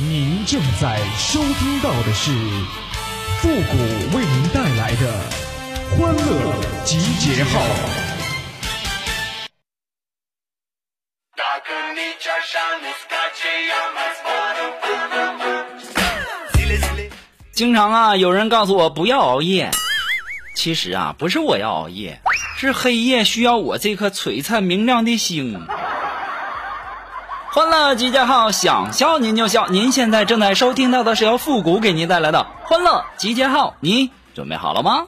您正在收听到的是复古为您带来的欢乐集结号。经常啊，有人告诉我不要熬夜，其实啊，不是我要熬夜，是黑夜需要我这颗璀璨明亮的星。欢乐集结号，想笑您就笑。您现在正在收听到的是由复古给您带来的欢乐集结号，你准备好了吗？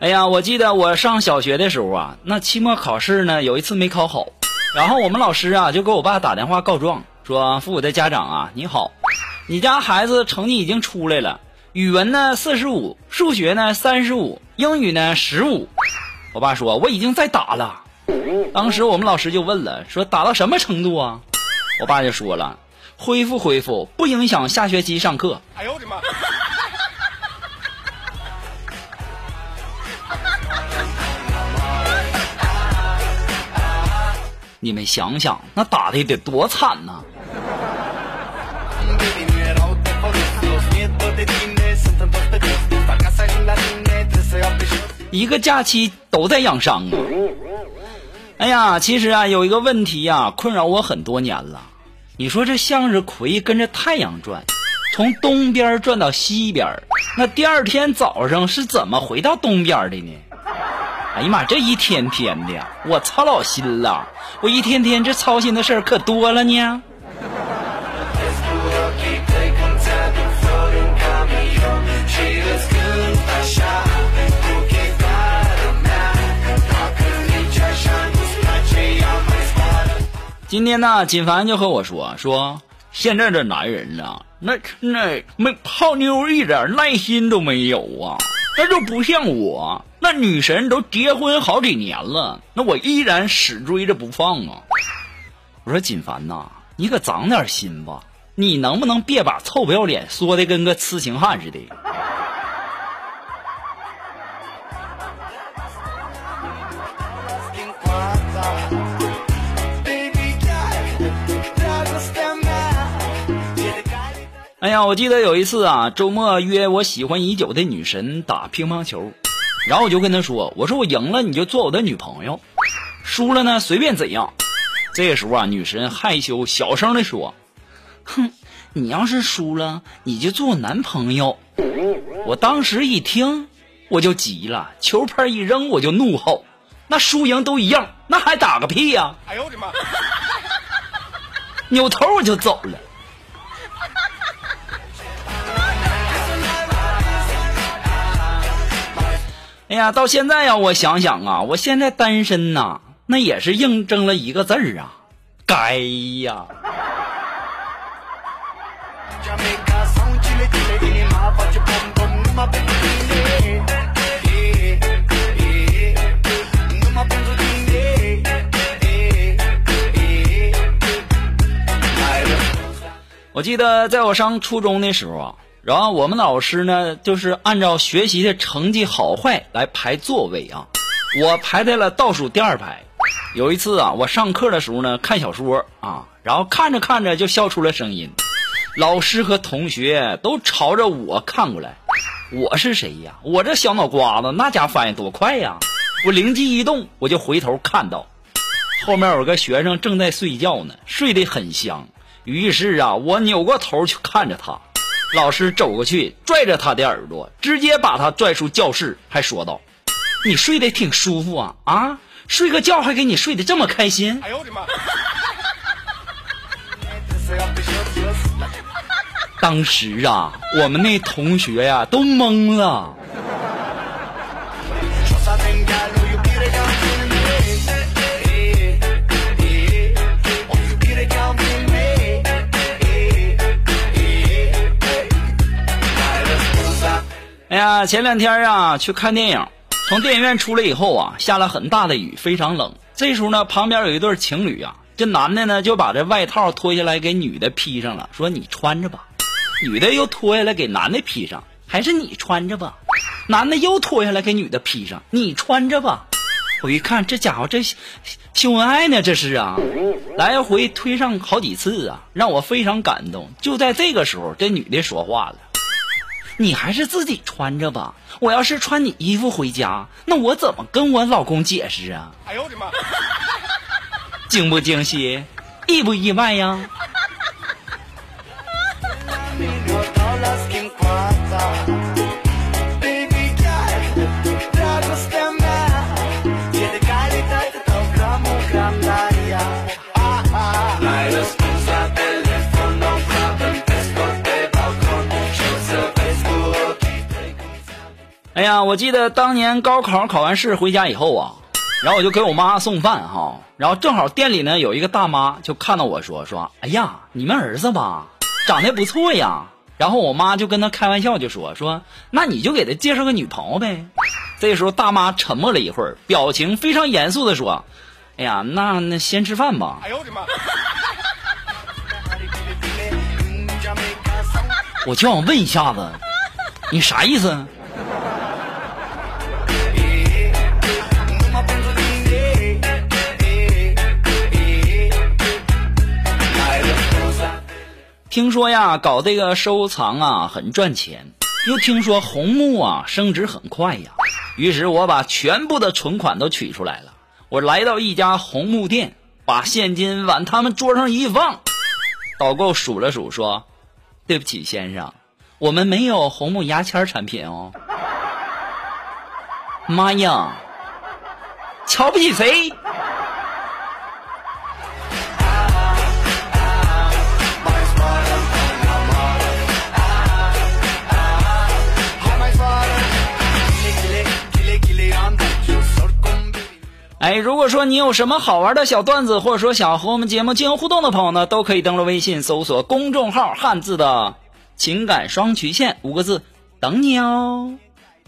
哎呀，我记得我上小学的时候啊，那期末考试呢，有一次没考好，然后我们老师啊就给我爸打电话告状，说：“复古的家长啊，你好，你家孩子成绩已经出来了，语文呢四十五，数学呢三十五，英语呢十五。”我爸说：“我已经在打了。”当时我们老师就问了，说：“打到什么程度啊？”我爸就说了：“恢复恢复，不影响下学期上课。”哎呦我的妈！你们想想，那打的得多惨呐！一个假期都在养伤啊！哎呀，其实啊，有一个问题呀，困扰我很多年了。你说这向日葵跟着太阳转，从东边转到西边，那第二天早上是怎么回到东边的呢？哎呀妈，这一天天的，我操老心了。我一天天这操心的事儿可多了呢。今天呢，锦凡就和我说说，现在这男人呢，那那没泡妞一点耐心都没有啊。那就不像我，那女神都结婚好几年了，那我依然死追着不放啊！我说锦凡呐，你可长点心吧，你能不能别把臭不要脸说的跟个痴情汉似的？哎呀，我记得有一次啊，周末约我喜欢已久的女神打乒乓球，然后我就跟她说：“我说我赢了你就做我的女朋友，输了呢随便怎样。”这个时候啊，女神害羞小声的说：“哼，你要是输了你就做我男朋友。”我当时一听我就急了，球拍一扔我就怒吼：“那输赢都一样，那还打个屁呀！”哎呦我的妈！扭头我就走了。哎呀，到现在呀，我想想啊，我现在单身呐，那也是印证了一个字儿啊，该呀。我记得在我上初中的时候啊。然后我们老师呢，就是按照学习的成绩好坏来排座位啊。我排在了倒数第二排。有一次啊，我上课的时候呢，看小说啊，然后看着看着就笑出了声音。老师和同学都朝着我看过来。我是谁呀？我这小脑瓜子那家反应多快呀！我灵机一动，我就回头看到后面有个学生正在睡觉呢，睡得很香。于是啊，我扭过头去看着他。老师走过去，拽着他的耳朵，直接把他拽出教室，还说道：“你睡得挺舒服啊啊，睡个觉还给你睡得这么开心。”哎呦我的妈！当时啊，我们那同学呀都懵了。呀，前两天啊去看电影，从电影院出来以后啊，下了很大的雨，非常冷。这时候呢，旁边有一对情侣啊，这男的呢就把这外套脱下来给女的披上了，说你穿着吧。女的又脱下来给男的披上，还是你穿着吧。男的又脱下来给女的披上，你穿着吧。我一看，这家伙这秀恩爱呢，这是啊，来回推上好几次啊，让我非常感动。就在这个时候，这女的说话了：“你还是自己穿着吧，我要是穿你衣服回家，那我怎么跟我老公解释啊？”哎呦我的妈！惊不惊喜？意不意外呀？呀，我记得当年高考考完试回家以后啊，然后我就给我妈送饭哈，然后正好店里呢有一个大妈就看到我说说，哎呀，你们儿子吧，长得不错呀。然后我妈就跟他开玩笑就说说，那你就给他介绍个女朋友呗。这时候大妈沉默了一会儿，表情非常严肃的说，哎呀，那那先吃饭吧。哎呦我的妈！我就想问一下子，你啥意思？听说呀，搞这个收藏啊很赚钱，又听说红木啊升值很快呀，于是我把全部的存款都取出来了。我来到一家红木店，把现金往他们桌上一放，导购数了数说：“对不起，先生，我们没有红木牙签产品哦。”妈呀，瞧不起谁？如果说你有什么好玩的小段子，或者说想和我们节目进行互动的朋友呢，都可以登录微信搜索公众号“汉字的情感双曲线”五个字，等你哦。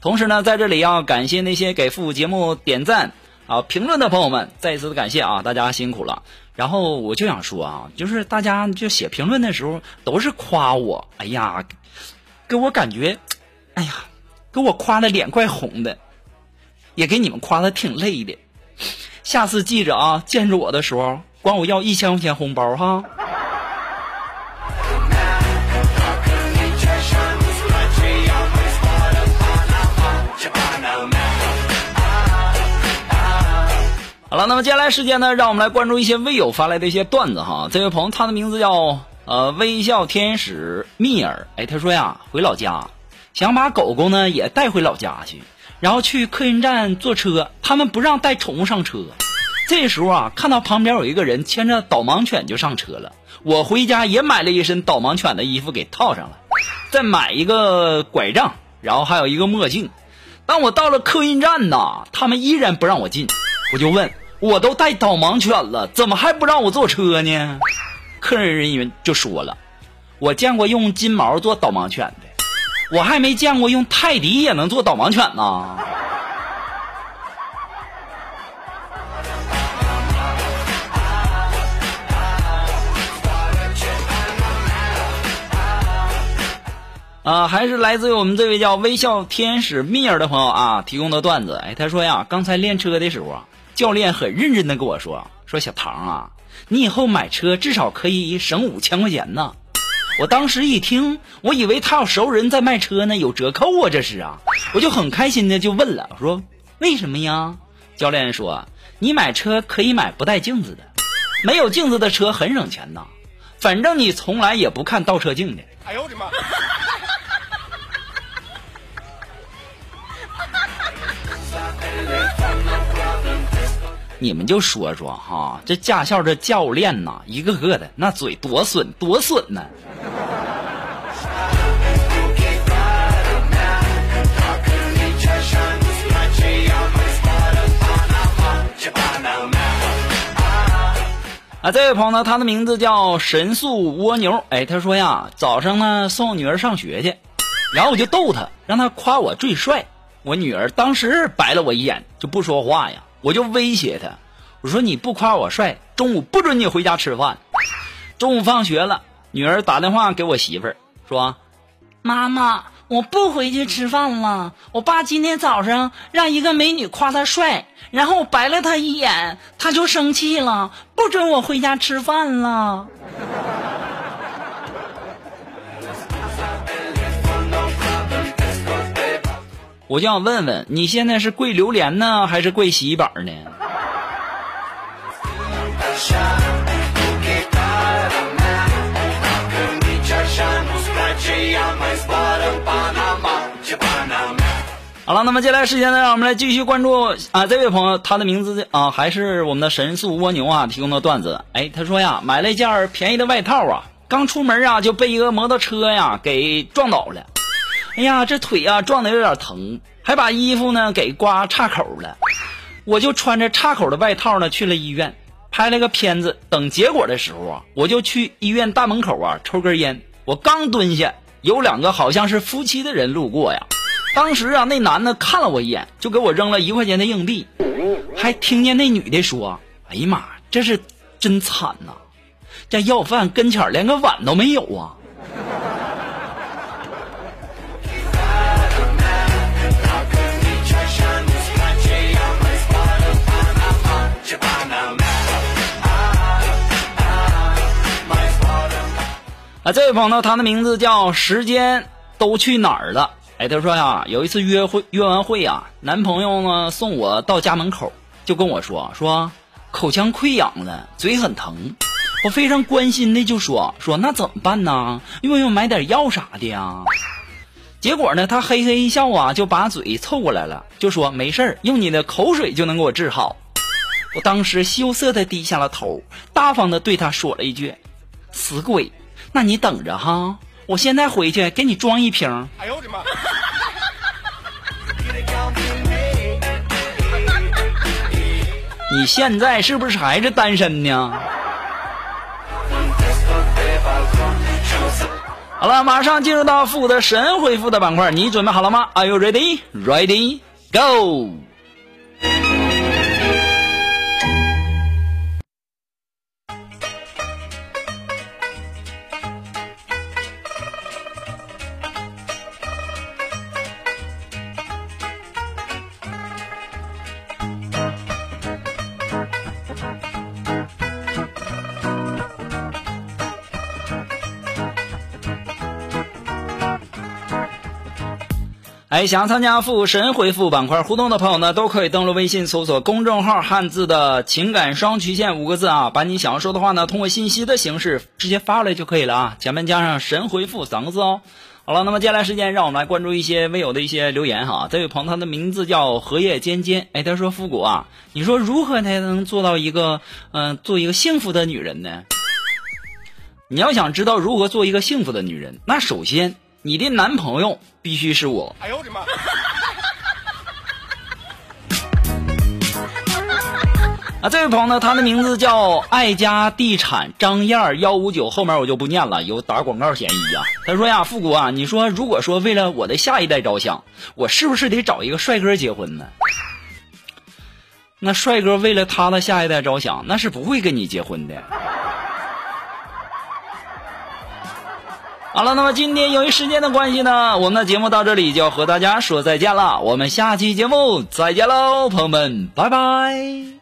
同时呢，在这里要感谢那些给复古节目点赞啊、评论的朋友们，再一次的感谢啊，大家辛苦了。然后我就想说啊，就是大家就写评论的时候都是夸我，哎呀，给我感觉，哎呀，给我夸的脸快红的，也给你们夸的挺累的。下次记着啊，见着我的时候管我要一千块钱红包哈。好了，那么接下来时间呢，让我们来关注一些微友发来的一些段子哈。这位朋友他的名字叫呃微笑天使蜜儿，哎，他说呀，回老家想把狗狗呢也带回老家去。然后去客运站坐车，他们不让带宠物上车。这时候啊，看到旁边有一个人牵着导盲犬就上车了。我回家也买了一身导盲犬的衣服给套上了，再买一个拐杖，然后还有一个墨镜。当我到了客运站呐，他们依然不让我进。我就问，我都带导盲犬了，怎么还不让我坐车呢？客人人员就说了，我见过用金毛做导盲犬的。我还没见过用泰迪也能做导盲犬呢。啊，还是来自于我们这位叫微笑天使蜜儿的朋友啊提供的段子。哎，他说呀，刚才练车的时候，教练很认真的跟我说，说小唐啊，你以后买车至少可以省五千块钱呢。我当时一听，我以为他有熟人在卖车呢，有折扣啊，这是啊，我就很开心的就问了，我说为什么呀？教练说，你买车可以买不带镜子的，没有镜子的车很省钱呐，反正你从来也不看倒车镜的。哎呦我的妈！你们就说说哈，这驾校这教练呐，一个个的那嘴多损多损呢。啊，啊这位朋友呢，他的名字叫神速蜗牛。哎，他说呀，早上呢送女儿上学去，然后我就逗他，让他夸我最帅。我女儿当时白了我一眼，就不说话呀。我就威胁他，我说你不夸我帅，中午不准你回家吃饭。中午放学了，女儿打电话给我媳妇儿说：“妈妈，我不回去吃饭了。我爸今天早上让一个美女夸他帅，然后白了他一眼，他就生气了，不准我回家吃饭了。我就想问问，你现在是跪榴莲呢，还是跪洗衣板呢？好了，那么接下来时间呢，让我们来继续关注啊，这位朋友，他的名字啊，还是我们的神速蜗牛啊提供的段子。哎，他说呀，买了一件便宜的外套啊，刚出门啊就被一个摩托车呀给撞倒了。哎呀，这腿呀撞的有点疼，还把衣服呢给刮岔口了。我就穿着岔口的外套呢去了医院，拍了个片子。等结果的时候啊，我就去医院大门口啊抽根烟。我刚蹲下，有两个好像是夫妻的人路过呀。当时啊，那男的看了我一眼，就给我扔了一块钱的硬币，还听见那女的说：“哎呀妈，这是真惨呐！这要饭跟前连个碗都没有啊！”啊，这位朋友，他的名字叫时间都去哪儿了？哎，他说呀，有一次约会，约完会呀，男朋友呢送我到家门口，就跟我说说口腔溃疡了，嘴很疼。我非常关心的就说说那怎么办呢？用不用买点药啥的呀？结果呢，他嘿嘿一笑啊，就把嘴凑过来了，就说没事儿，用你的口水就能给我治好。我当时羞涩的低下了头，大方的对他说了一句：“死鬼，那你等着哈，我现在回去给你装一瓶。”哎呦我的妈！你现在是不是还是单身呢？好了，马上进入到复古的神回复的板块，你准备好了吗？Are you ready? Ready? Go! 哎，想要参加复神回复板块互动的朋友呢，都可以登录微信搜索公众号“汉字的情感双曲线”五个字啊，把你想要说的话呢，通过信息的形式直接发过来就可以了啊，前面加上“神回复”三个字哦。好了，那么接下来时间，让我们来关注一些微友的一些留言哈。这位朋友他的名字叫荷叶尖尖，哎，他说：“复古啊，你说如何才能做到一个嗯，做一个幸福的女人呢？你要想知道如何做一个幸福的女人，那首先。”你的男朋友必须是我。哎呦我的妈！啊，这位朋友呢，他的名字叫爱家地产张燕幺五九，后面我就不念了，有打广告嫌疑啊。他说呀，富国啊，你说如果说为了我的下一代着想，我是不是得找一个帅哥结婚呢？那帅哥为了他的下一代着想，那是不会跟你结婚的。好了，那么今天由于时间的关系呢，我们的节目到这里就要和大家说再见了。我们下期节目再见喽，朋友们，拜拜。